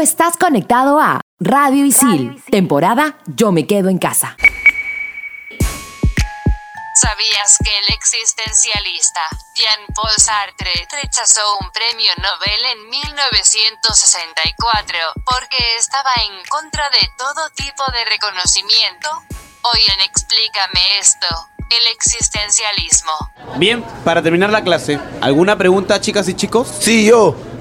estás conectado a Radio Isil, temporada Yo me quedo en casa. ¿Sabías que el existencialista Jean-Paul Sartre rechazó un premio Nobel en 1964 porque estaba en contra de todo tipo de reconocimiento? Hoy en Explícame esto, el existencialismo. Bien, para terminar la clase, ¿alguna pregunta, chicas y chicos? Sí, yo.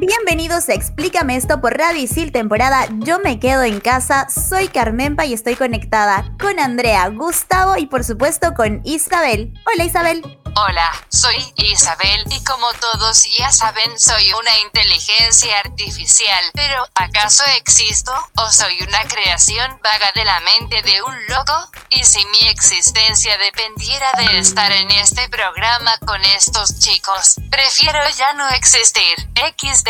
Bienvenidos a Explícame esto por Radio Isil temporada Yo me quedo en casa. Soy Carmenpa y estoy conectada con Andrea, Gustavo y por supuesto con Isabel. Hola Isabel. Hola, soy Isabel y como todos ya saben soy una inteligencia artificial. Pero ¿acaso existo o soy una creación vaga de la mente de un loco? ¿Y si mi existencia dependiera de estar en este programa con estos chicos? Prefiero ya no existir. XD.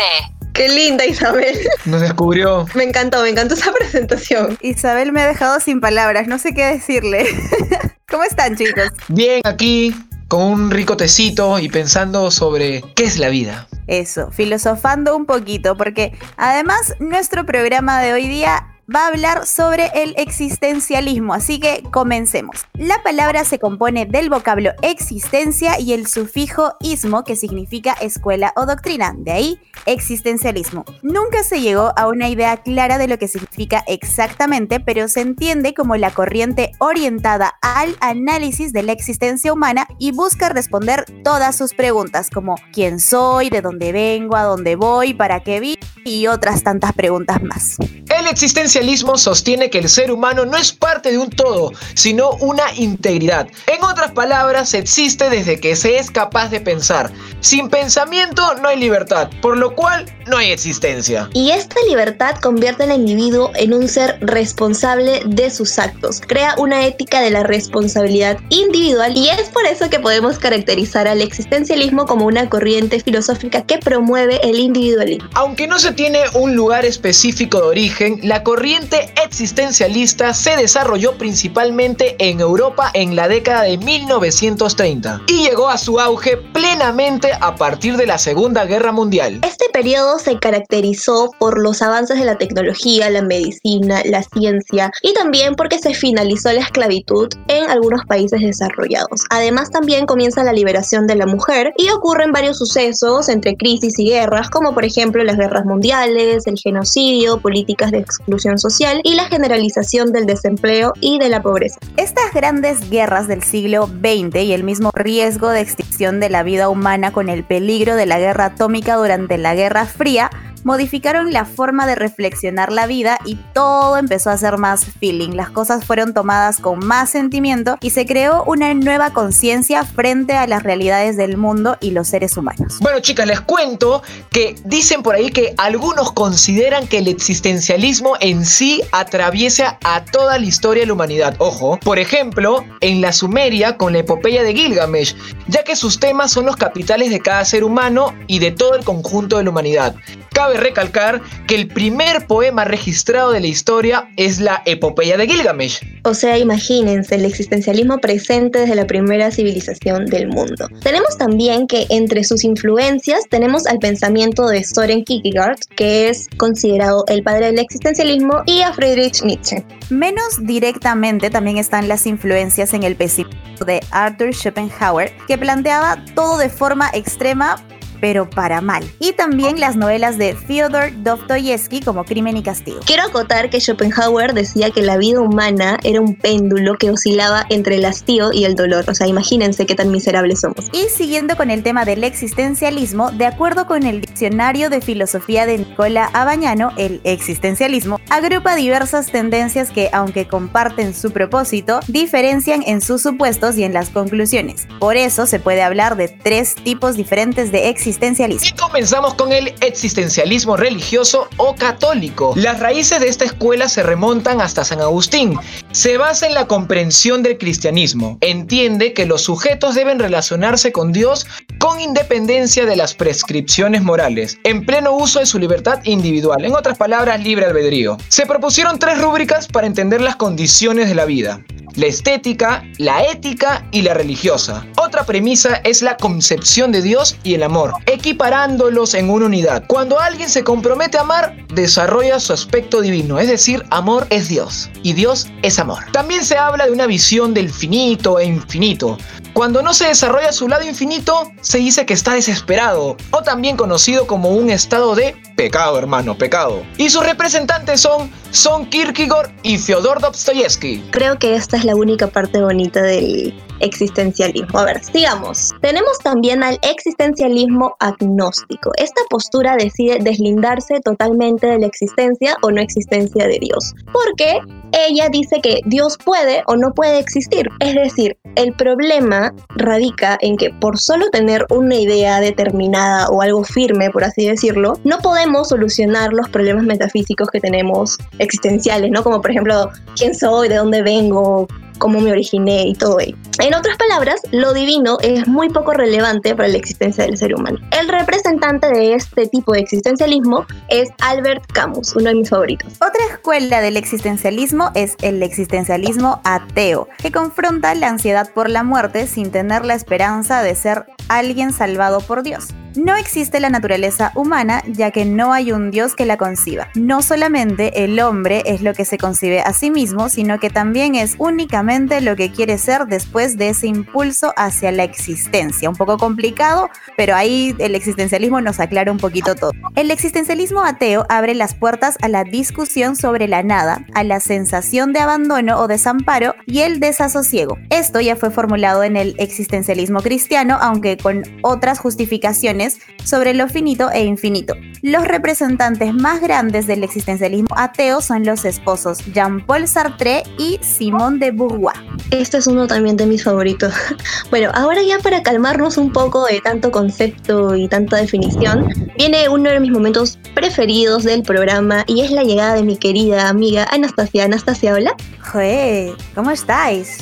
Qué linda Isabel. Nos descubrió. Me encantó, me encantó esa presentación. Isabel me ha dejado sin palabras, no sé qué decirle. ¿Cómo están chicos? Bien, aquí con un rico tecito y pensando sobre qué es la vida. Eso, filosofando un poquito, porque además nuestro programa de hoy día va a hablar sobre el existencialismo, así que comencemos. La palabra se compone del vocablo existencia y el sufijo ismo, que significa escuela o doctrina, de ahí existencialismo. Nunca se llegó a una idea clara de lo que significa exactamente, pero se entiende como la corriente orientada al análisis de la existencia humana y busca responder todas sus preguntas, como quién soy, de dónde vengo, a dónde voy, para qué vi y otras tantas preguntas más. El existencialismo sostiene que el ser humano no es parte de un todo, sino una integridad. En otras palabras, existe desde que se es capaz de pensar. Sin pensamiento no hay libertad, por lo cual no hay existencia. Y esta libertad convierte al individuo en un ser responsable de sus actos, crea una ética de la responsabilidad individual y es por eso que podemos caracterizar al existencialismo como una corriente filosófica que promueve el individualismo. Aunque no se tiene un lugar específico de origen, la corriente existencialista se desarrolló principalmente en Europa en la década de 1930 y llegó a su auge plenamente a partir de la Segunda Guerra Mundial. Periodo se caracterizó por los avances de la tecnología, la medicina, la ciencia y también porque se finalizó la esclavitud en algunos países desarrollados. Además también comienza la liberación de la mujer y ocurren varios sucesos entre crisis y guerras como por ejemplo las guerras mundiales, el genocidio, políticas de exclusión social y la generalización del desempleo y de la pobreza. Estas grandes guerras del siglo XX y el mismo riesgo de extinción de la vida humana con el peligro de la guerra atómica durante la Guerra Fría modificaron la forma de reflexionar la vida y todo empezó a ser más feeling. Las cosas fueron tomadas con más sentimiento y se creó una nueva conciencia frente a las realidades del mundo y los seres humanos. Bueno chicas, les cuento que dicen por ahí que algunos consideran que el existencialismo en sí atraviesa a toda la historia de la humanidad. Ojo, por ejemplo, en la Sumeria con la epopeya de Gilgamesh, ya que sus temas son los capitales de cada ser humano y de todo el conjunto de la humanidad. Cabe recalcar que el primer poema registrado de la historia es la epopeya de Gilgamesh. O sea, imagínense el existencialismo presente desde la primera civilización del mundo. Tenemos también que entre sus influencias tenemos al pensamiento de Soren Kierkegaard, que es considerado el padre del existencialismo, y a Friedrich Nietzsche. Menos directamente también están las influencias en el pesimismo de Arthur Schopenhauer, que planteaba todo de forma extrema pero para mal. Y también las novelas de Fyodor Dostoyevsky como Crimen y Castigo. Quiero acotar que Schopenhauer decía que la vida humana era un péndulo que oscilaba entre el hastío y el dolor. O sea, imagínense qué tan miserables somos. Y siguiendo con el tema del existencialismo, de acuerdo con el diccionario de filosofía de Nicola Abañano, el existencialismo agrupa diversas tendencias que, aunque comparten su propósito, diferencian en sus supuestos y en las conclusiones. Por eso se puede hablar de tres tipos diferentes de existencialismo. Y comenzamos con el existencialismo religioso o católico. Las raíces de esta escuela se remontan hasta San Agustín. Se basa en la comprensión del cristianismo. Entiende que los sujetos deben relacionarse con Dios con independencia de las prescripciones morales, en pleno uso de su libertad individual, en otras palabras, libre albedrío. Se propusieron tres rúbricas para entender las condiciones de la vida la estética, la ética y la religiosa. Otra premisa es la concepción de Dios y el amor, equiparándolos en una unidad. Cuando alguien se compromete a amar, desarrolla su aspecto divino, es decir, amor es Dios y Dios es amor. También se habla de una visión del finito e infinito. Cuando no se desarrolla su lado infinito, se dice que está desesperado, o también conocido como un estado de pecado, hermano, pecado. Y sus representantes son Son Kierkegaard y Fyodor Dostoyevsky. Creo que esta es la única parte bonita del existencialismo. A ver, sigamos. Tenemos también al existencialismo agnóstico. Esta postura decide deslindarse totalmente de la existencia o no existencia de Dios. Porque ella dice que Dios puede o no puede existir. Es decir, el problema radica en que por solo tener una idea determinada o algo firme, por así decirlo, no podemos solucionar los problemas metafísicos que tenemos existenciales, ¿no? Como por ejemplo, quién soy, de dónde vengo, cómo me originé y todo ello. En otras palabras, lo divino es muy poco relevante para la existencia del ser humano. El representante de este tipo de existencialismo es Albert Camus, uno de mis favoritos. Otra escuela del existencialismo es el existencialismo ateo, que confronta la ansiedad por la muerte sin tener la esperanza de ser alguien salvado por Dios. No existe la naturaleza humana ya que no hay un Dios que la conciba. No solamente el hombre es lo que se concibe a sí mismo, sino que también es únicamente lo que quiere ser después de ese impulso hacia la existencia. Un poco complicado, pero ahí el existencialismo nos aclara un poquito todo. El existencialismo ateo abre las puertas a la discusión sobre la nada, a la sensación de abandono o desamparo y el desasosiego. Esto ya fue formulado en el existencialismo cristiano, aunque con otras justificaciones sobre lo finito e infinito. Los representantes más grandes del existencialismo ateo son los esposos Jean-Paul Sartre y Simone de Beauvoir. Este es uno también de mis favoritos. Bueno, ahora ya para calmarnos un poco de tanto concepto y tanta definición, viene uno de mis momentos preferidos del programa y es la llegada de mi querida amiga Anastasia. Anastasia, hola. Joder, ¿cómo estáis?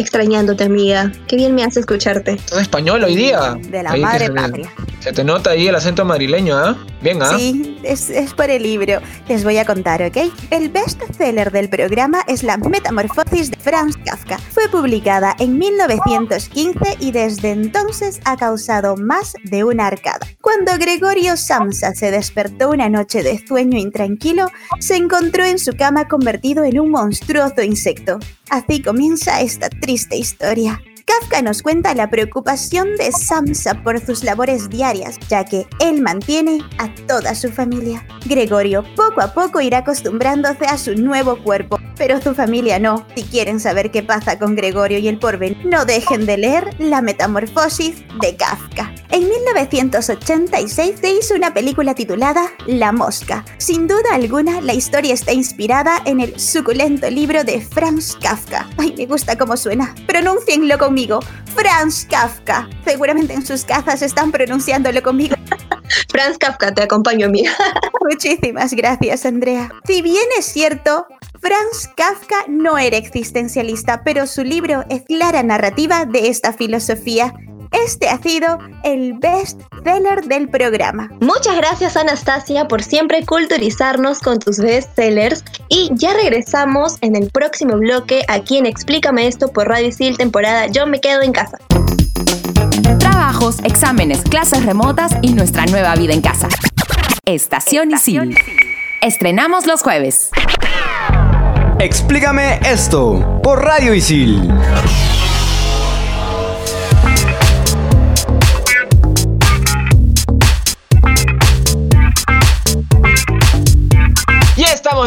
Extrañándote, amiga. Qué bien me hace escucharte. ¿Estás español hoy día? De la Ahí madre se- patria. Se te nota ahí el acento madrileño, ¿ah? Bien, ¿ah? Sí, es, por el libro. Les voy a contar, ¿ok? El bestseller del programa es La Metamorfosis de Franz Kafka. Fue publicada en 1915 y desde entonces ha causado más de una arcada. Cuando Gregorio Samsa se despertó una noche de sueño intranquilo, se encontró en su cama convertido en un monstruoso insecto. Así comienza esta triste historia. Kafka nos cuenta la preocupación de Samsa por sus labores diarias, ya que él mantiene a toda su familia. Gregorio poco a poco irá acostumbrándose a su nuevo cuerpo, pero su familia no. Si quieren saber qué pasa con Gregorio y el porvenir, no dejen de leer La Metamorfosis de Kafka. En 1986 se hizo una película titulada La Mosca. Sin duda alguna, la historia está inspirada en el suculento libro de Franz Kafka. Ay, me gusta cómo suena. Pronuncienlo conmigo. Franz Kafka. Seguramente en sus casas están pronunciándolo conmigo. Franz Kafka, te acompaño, amiga. Muchísimas gracias, Andrea. Si bien es cierto, Franz Kafka no era existencialista, pero su libro es clara narrativa de esta filosofía. Este ha sido el best seller del programa. Muchas gracias Anastasia por siempre culturizarnos con tus bestsellers y ya regresamos en el próximo bloque aquí en Explícame esto por Radio Isil temporada Yo me quedo en casa. Trabajos, exámenes, clases remotas y nuestra nueva vida en casa. Estación Isil. Estrenamos los jueves. Explícame esto por Radio Isil.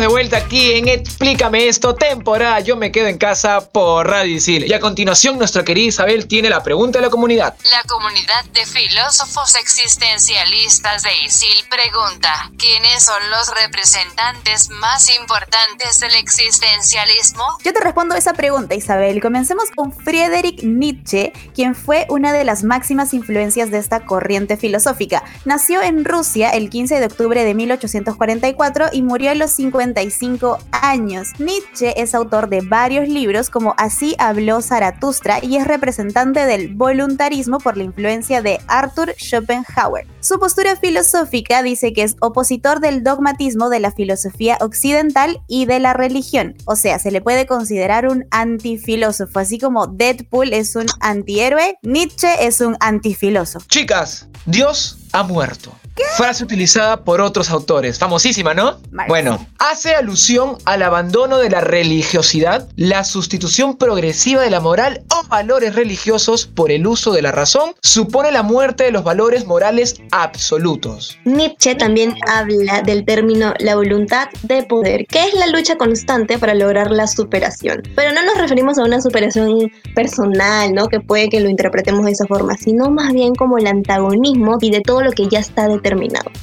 Vuelta aquí en Explícame esto, temporada Yo me quedo en casa por Radio Isil. Y a continuación, nuestra querida Isabel tiene la pregunta de la comunidad. La comunidad de filósofos existencialistas de Isil pregunta: ¿Quiénes son los representantes más importantes del existencialismo? Yo te respondo esa pregunta, Isabel. Comencemos con Friedrich Nietzsche, quien fue una de las máximas influencias de esta corriente filosófica. Nació en Rusia el 15 de octubre de 1844 y murió a los 55 años. Nietzsche es autor de varios libros como Así habló Zaratustra y es representante del voluntarismo por la influencia de Arthur Schopenhauer. Su postura filosófica dice que es opositor del dogmatismo de la filosofía occidental y de la religión, o sea, se le puede considerar un antifilósofo, así como Deadpool es un antihéroe, Nietzsche es un antifilósofo. Chicas, Dios ha muerto. Frase utilizada por otros autores. Famosísima, ¿no? Marx. Bueno, hace alusión al abandono de la religiosidad, la sustitución progresiva de la moral o valores religiosos por el uso de la razón, supone la muerte de los valores morales absolutos. Nietzsche también habla del término la voluntad de poder, que es la lucha constante para lograr la superación. Pero no nos referimos a una superación personal, ¿no? Que puede que lo interpretemos de esa forma, sino más bien como el antagonismo y de todo lo que ya está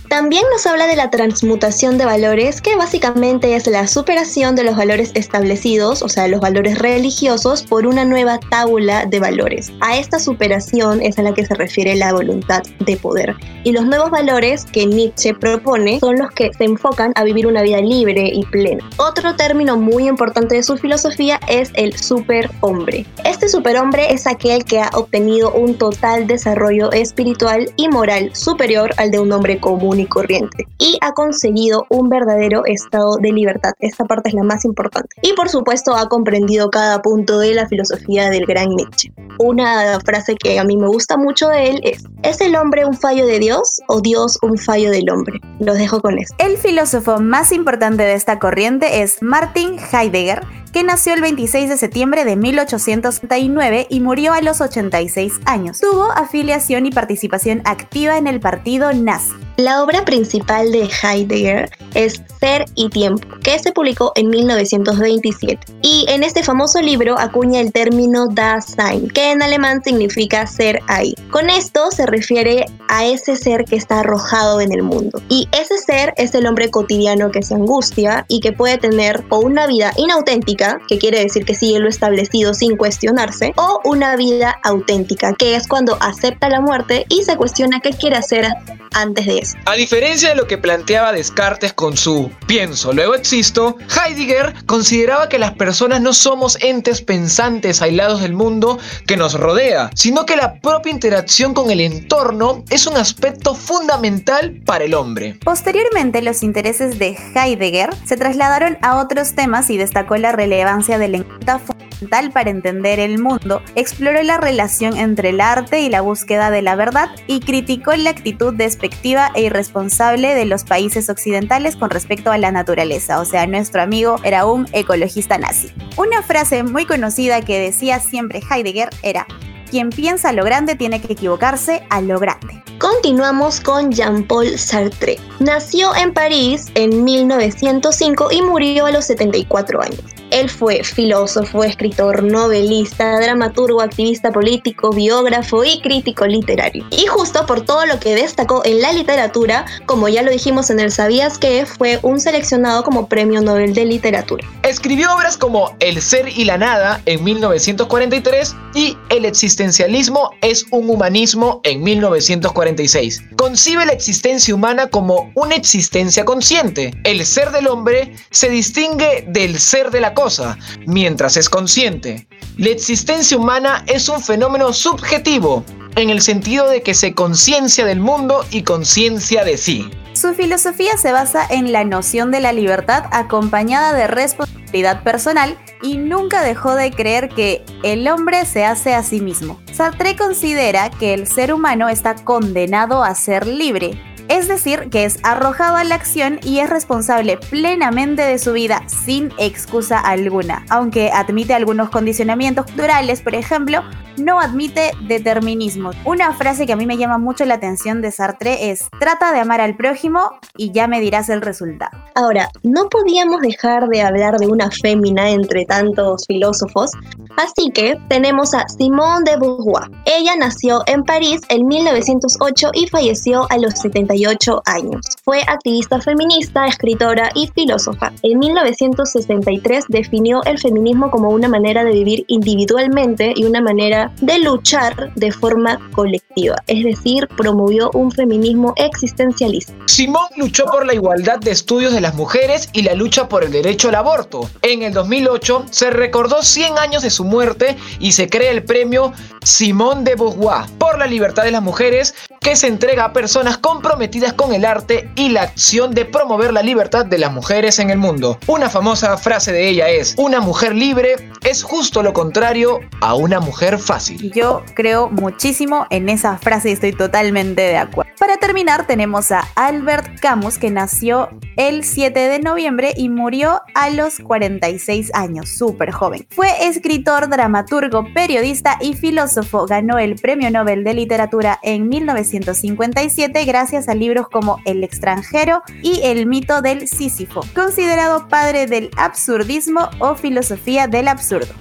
También nos habla de la transmutación de valores, que básicamente es la superación de los valores establecidos, o sea, los valores religiosos, por una nueva tabla de valores. A esta superación es a la que se refiere la voluntad de poder. Y los nuevos valores que Nietzsche propone son los que se enfocan a vivir una vida libre y plena. Otro término muy importante de su filosofía es el superhombre. Este superhombre es aquel que ha obtenido un total desarrollo espiritual y moral superior al de un hombre común y corriente y ha conseguido un verdadero estado de libertad. Esta parte es la más importante. Y por supuesto ha comprendido cada punto de la filosofía del gran Nietzsche. Una frase que a mí me gusta mucho de él es, ¿es el hombre un fallo de Dios o Dios un fallo del hombre? Los dejo con esto. El filósofo más importante de esta corriente es Martin Heidegger, que nació el 26 de septiembre de 1839 y murió a los 86 años. Tuvo afiliación y participación activa en el partido nazi. La obra principal de Heidegger es Ser y Tiempo, que se publicó en 1927. Y en este famoso libro acuña el término Dasein, que en alemán significa ser ahí. Con esto se refiere a ese ser que está arrojado en el mundo. Y ese ser es el hombre cotidiano que se angustia y que puede tener o una vida inauténtica, que quiere decir que sigue lo establecido sin cuestionarse, o una vida auténtica, que es cuando acepta la muerte y se cuestiona qué quiere hacer antes de eso. A diferencia de lo que planteaba Descartes con su pienso, luego existo, Heidegger consideraba que las personas no somos entes pensantes aislados del mundo que nos rodea, sino que la propia interacción con el entorno es un aspecto fundamental para el hombre. Posteriormente, los intereses de Heidegger se trasladaron a otros temas y destacó la relevancia del lenguaje para entender el mundo, exploró la relación entre el arte y la búsqueda de la verdad y criticó la actitud despectiva e irresponsable de los países occidentales con respecto a la naturaleza, o sea, nuestro amigo era un ecologista nazi. Una frase muy conocida que decía siempre Heidegger era, quien piensa lo grande tiene que equivocarse a lo grande. Continuamos con Jean-Paul Sartre. Nació en París en 1905 y murió a los 74 años. Él fue filósofo, escritor, novelista, dramaturgo, activista político, biógrafo y crítico literario. Y justo por todo lo que destacó en la literatura, como ya lo dijimos en el Sabías que, fue un seleccionado como Premio Nobel de Literatura. Escribió obras como El ser y la nada en 1943 y El existencialismo es un humanismo en 1946. Concibe la existencia humana como una existencia consciente. El ser del hombre se distingue del ser de la mientras es consciente. La existencia humana es un fenómeno subjetivo, en el sentido de que se conciencia del mundo y conciencia de sí. Su filosofía se basa en la noción de la libertad acompañada de responsabilidad personal y nunca dejó de creer que el hombre se hace a sí mismo. Sartre considera que el ser humano está condenado a ser libre. Es decir, que es arrojado a la acción y es responsable plenamente de su vida sin excusa alguna, aunque admite algunos condicionamientos culturales, por ejemplo, no admite determinismo. Una frase que a mí me llama mucho la atención de Sartre es, trata de amar al prójimo y ya me dirás el resultado. Ahora, no podíamos dejar de hablar de una fémina entre tantos filósofos, así que tenemos a Simone de Beauvoir. Ella nació en París en 1908 y falleció a los 78 años. Fue activista feminista, escritora y filósofa. En 1963 definió el feminismo como una manera de vivir individualmente y una manera de luchar de forma colectiva, es decir, promovió un feminismo existencialista. Simón luchó por la igualdad de estudios de las mujeres y la lucha por el derecho al aborto. En el 2008 se recordó 100 años de su muerte y se crea el premio Simón de Beauvoir por la libertad de las mujeres que se entrega a personas comprometidas con el arte y la acción de promover la libertad de las mujeres en el mundo. Una famosa frase de ella es, una mujer libre es justo lo contrario a una mujer fácil. Yo creo muchísimo en esa frase y estoy totalmente de acuerdo. Para terminar tenemos a Albert Camus que nació el 7 de noviembre y murió a los 46 años, súper joven. Fue escritor, dramaturgo, periodista y filósofo. Ganó el Premio Nobel de Literatura en 1957 gracias libros como El extranjero y El mito del Sísifo, considerado padre del absurdismo o filosofía del absurdo.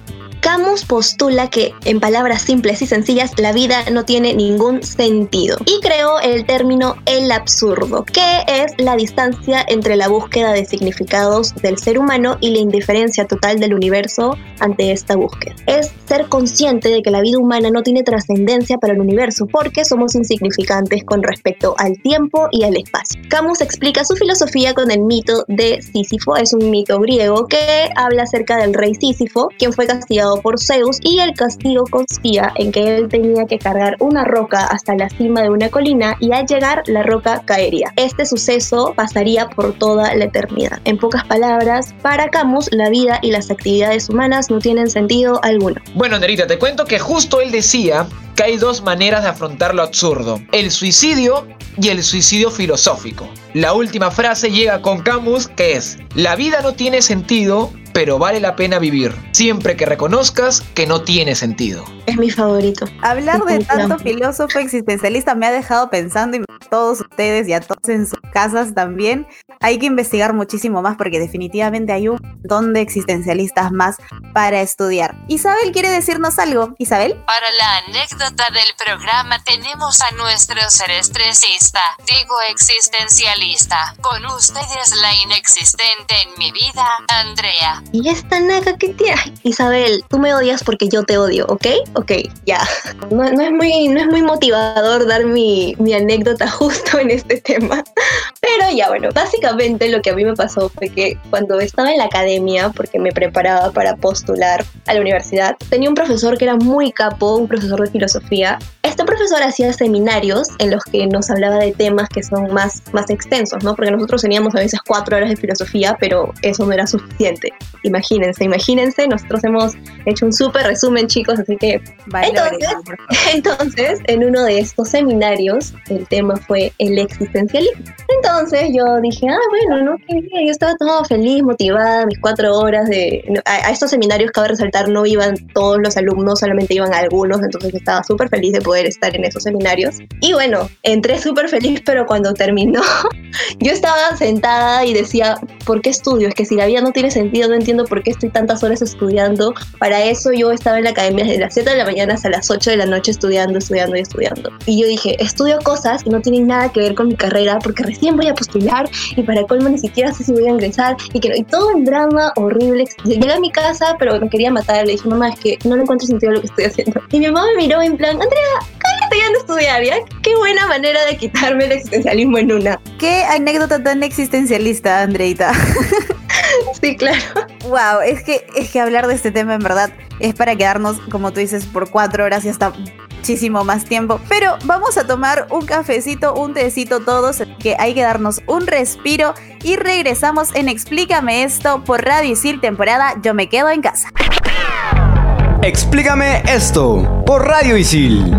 Camus postula que, en palabras simples y sencillas, la vida no tiene ningún sentido y creó el término el absurdo, que es la distancia entre la búsqueda de significados del ser humano y la indiferencia total del universo ante esta búsqueda. Es ser consciente de que la vida humana no tiene trascendencia para el universo porque somos insignificantes con respecto al tiempo y al espacio. Camus explica su filosofía con el mito de Sísifo, es un mito griego que habla acerca del rey Sísifo, quien fue castigado por Zeus y el castigo consistía en que él tenía que cargar una roca hasta la cima de una colina y al llegar la roca caería. Este suceso pasaría por toda la eternidad. En pocas palabras, para Camus la vida y las actividades humanas no tienen sentido alguno. Bueno, Nerita, te cuento que justo él decía que hay dos maneras de afrontar lo absurdo, el suicidio y el suicidio filosófico. La última frase llega con Camus que es, la vida no tiene sentido, pero vale la pena vivir, siempre que reconozcas que no tiene sentido. Es mi favorito. Hablar de tanto filósofo existencialista me ha dejado pensando y todos ustedes y a todos en sus casas también. Hay que investigar muchísimo más porque definitivamente hay un montón de existencialistas más para estudiar. Isabel quiere decirnos algo. Isabel. Para la anécdota del programa tenemos a nuestro ser estresista, digo existencialista. Con ustedes la inexistente en mi vida, Andrea. Y esta naga que tiene. Isabel, tú me odias porque yo te odio, ¿ok? Ok, ya. No, no es, muy, no es muy motivador dar mi, mi anécdota justo en este tema. Pero ya bueno, básicamente lo que a mí me pasó fue que cuando estaba en la academia, porque me preparaba para postular a la universidad, tenía un profesor que era muy capo, un profesor de filosofía. Este profesor hacía seminarios en los que nos hablaba de temas que son más, más extensos, ¿no? Porque nosotros teníamos a veces cuatro horas de filosofía, pero eso no era suficiente. Imagínense, imagínense, nosotros hemos hecho un súper resumen, chicos, así que... entonces, entonces, en uno de estos seminarios, el tema fue el existencialismo. Entonces yo dije, ah, bueno, ¿no? Yo estaba todo feliz, motivada, mis cuatro horas de... A, a estos seminarios, cabe resaltar, no iban todos los alumnos, solamente iban algunos, entonces estaba súper feliz de poder estar en esos seminarios. Y bueno, entré súper feliz, pero cuando terminó, yo estaba sentada y decía, ¿por qué estudio? Es que si la vida no tiene sentido, no entiendo por qué estoy tantas horas estudiando. Para eso yo estaba en la academia desde las 7 de la mañana hasta las 8 de la noche estudiando, estudiando y estudiando. Y yo dije, estudio cosas que no tienen nada que ver con mi carrera porque recién voy a postular y para colmo ni siquiera sé si voy a ingresar y que y todo un drama horrible. Llegué a mi casa, pero me quería matar. Le dije, mamá, es que no le encuentro sentido a lo que estoy haciendo. Y mi mamá me miró en plan, Andrea, cállate ya de estudiar, ¿ya? Qué buena manera de quitarme el existencialismo en una. Qué anécdota tan existencialista, Andreita. sí, claro. Wow, es que, es que hablar de este tema en verdad es para quedarnos, como tú dices, por cuatro horas y hasta muchísimo más tiempo. Pero vamos a tomar un cafecito, un tecito todos, que hay que darnos un respiro y regresamos en Explícame esto por Radio Isil temporada Yo me quedo en casa. Explícame esto por Radio Isil.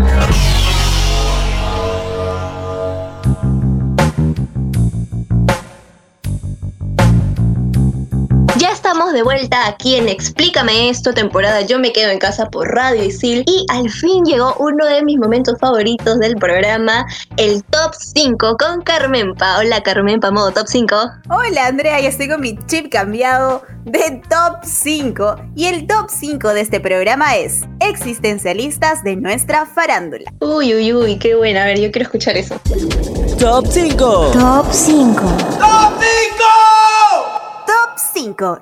Estamos de vuelta aquí en Explícame esto, temporada Yo me quedo en casa por Radio Isil y al fin llegó uno de mis momentos favoritos del programa, el Top 5 con Carmenpa. Hola Carmenpa, modo Top 5. Hola Andrea, ya estoy con mi chip cambiado de Top 5 y el Top 5 de este programa es Existencialistas de nuestra farándula. Uy, uy, uy, qué buena. A ver, yo quiero escuchar eso. Top 5. Top 5. Top 5.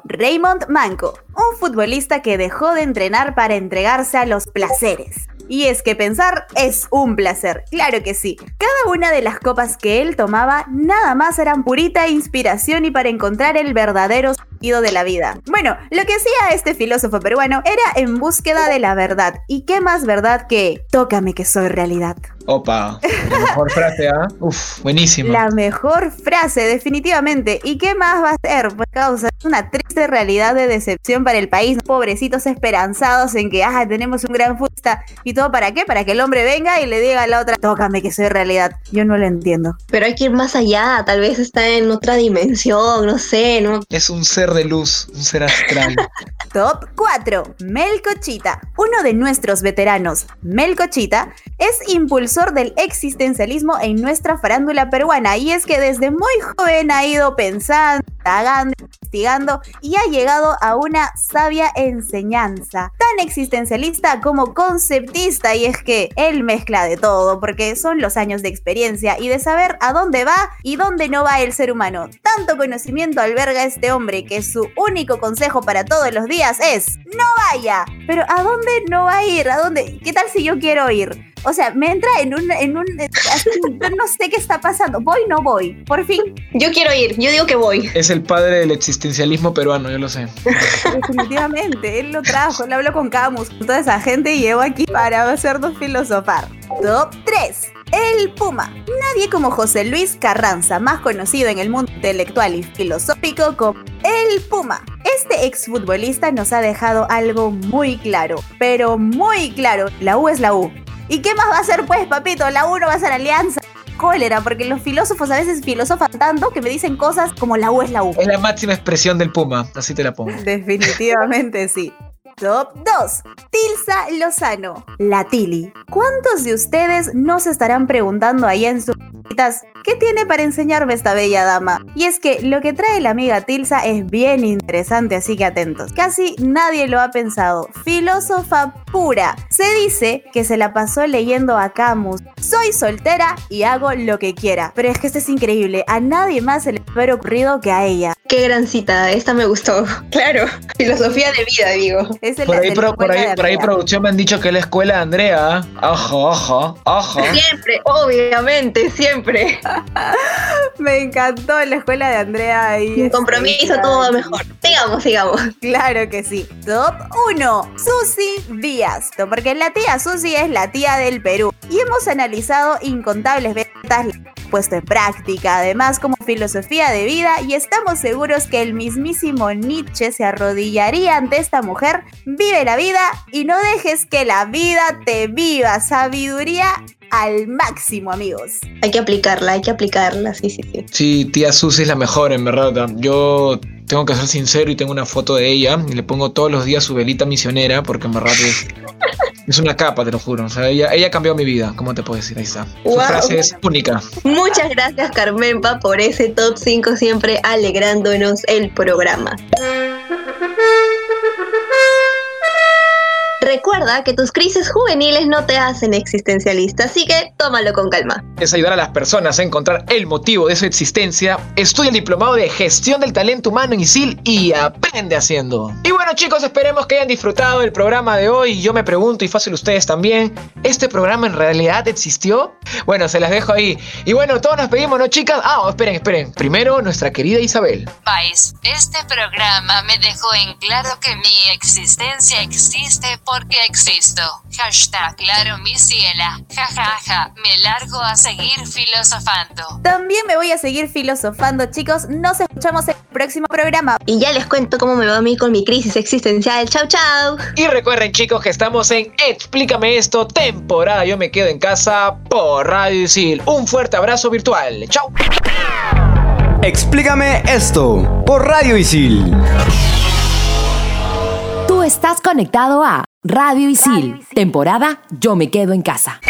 Raymond Manco, un futbolista que dejó de entrenar para entregarse a los placeres. Y es que pensar es un placer, claro que sí. Cada una de las copas que él tomaba nada más eran purita inspiración y para encontrar el verdadero sentido de la vida. Bueno, lo que hacía este filósofo peruano era en búsqueda de la verdad. ¿Y qué más verdad que tócame que soy realidad? Opa, la mejor frase, ¿ah? Uf, buenísimo. La mejor frase, definitivamente. ¿Y qué más va a ser? Pues causa es una triste realidad de decepción para el país. Pobrecitos esperanzados en que, ah, tenemos un gran futbolista. ¿Y todo para qué? Para que el hombre venga y le diga a la otra, tócame que soy realidad. Yo no lo entiendo. Pero hay que ir más allá, tal vez está en otra dimensión, no sé, ¿no? Es un ser de luz, un ser astral. Top 4. Melcochita. Uno de nuestros veteranos, Melcochita, es impulsor del existencialismo en nuestra farándula peruana. Y es que desde muy joven ha ido pensando, indagando, investigando y ha llegado a una sabia enseñanza. Tan existencialista como conceptista. Y es que él mezcla de todo, porque son los años de experiencia y de saber a dónde va y dónde no va el ser humano. Tanto conocimiento alberga este hombre que su único consejo para todos los días es no vaya. Pero ¿a dónde no va a ir? ¿A dónde? ¿Qué tal si yo quiero ir? O sea, me entra en un, en un, así, yo no sé qué está pasando. ¿Voy no voy? Por fin. Yo quiero ir, yo digo que voy. Es el padre del existencialismo peruano, yo lo sé. Definitivamente, él lo trajo, él habló con Camus, con toda esa gente y llegó aquí para hacernos filosofar. Top 3. El Puma. Nadie como José Luis Carranza, más conocido en el mundo intelectual y filosófico como El Puma. Este exfutbolista nos ha dejado algo muy claro, pero muy claro. La U es la U. ¿Y qué más va a ser pues, papito? La U no va a ser alianza. Cólera, porque los filósofos a veces filosofan tanto que me dicen cosas como la U es la U. Es la máxima expresión del Puma, así te la pongo. Definitivamente sí. Top 2. Tilsa Lozano. La Tili. ¿Cuántos de ustedes no se estarán preguntando ahí en sus ¿Qué tiene para enseñarme esta bella dama? Y es que lo que trae la amiga Tilsa es bien interesante, así que atentos. Casi nadie lo ha pensado. Filósofa pura. Se dice que se la pasó leyendo a Camus. Soy soltera y hago lo que quiera. Pero es que esto es increíble. A nadie más se le hubiera ocurrido que a ella. Qué gran cita, esta me gustó. Claro, filosofía de vida, digo. Es el- Por ahí, pro- por, ahí, por ahí producción me han dicho que es la escuela de Andrea. Ajá, ajá, ajá. Siempre, obviamente, siempre. Me encantó la escuela de Andrea y Sin compromiso todo va mejor. Sigamos, sigamos. Claro que sí. Top 1. Susi Díaz. Porque la tía Susi es la tía del Perú. Y hemos analizado incontables veces la puesto en práctica, además como filosofía de vida, y estamos seguros que el mismísimo Nietzsche se arrodillaría ante esta mujer. Vive la vida y no dejes que la vida te viva. Sabiduría al máximo, amigos. Hay que aplicarla, hay que aplicarla, sí, sí, sí. Sí, tía Susi es la mejor, en verdad. Yo tengo que ser sincero y tengo una foto de ella y le pongo todos los días su velita misionera porque en verdad es, es una capa, te lo juro. O sea, ella, ella cambió mi vida, ¿cómo te puedo decir? Ahí está. Su frase es única. Muchas gracias, Carmenpa, por ese top 5, siempre alegrándonos el programa. Recuerda que tus crisis juveniles no te hacen existencialista, así que tómalo con calma. Es ayudar a las personas a encontrar el motivo de su existencia. Estudia el diplomado de gestión del talento humano en ISIL y aprende haciendo. Y bueno chicos, esperemos que hayan disfrutado del programa de hoy. Yo me pregunto, y fácil ustedes también, ¿este programa en realidad existió? Bueno, se las dejo ahí. Y bueno, todos nos pedimos, ¿no chicas? Ah, esperen, esperen. Primero, nuestra querida Isabel. Vais, este programa me dejó en claro que mi existencia existe porque existo. Hashtag claro mi ciela. Ja ja ja. Me largo a seguir filosofando. También me voy a seguir filosofando, chicos. Nos escuchamos en el próximo programa. Y ya les cuento cómo me va a mí con mi crisis existencial. Chau, chau. Y recuerden chicos que estamos en Explícame esto, temporada Yo me quedo en casa por Radio Isil. Un fuerte abrazo virtual. Chau. Explícame esto por Radio Isil. Estás conectado a Radio Isil, temporada Yo me quedo en casa.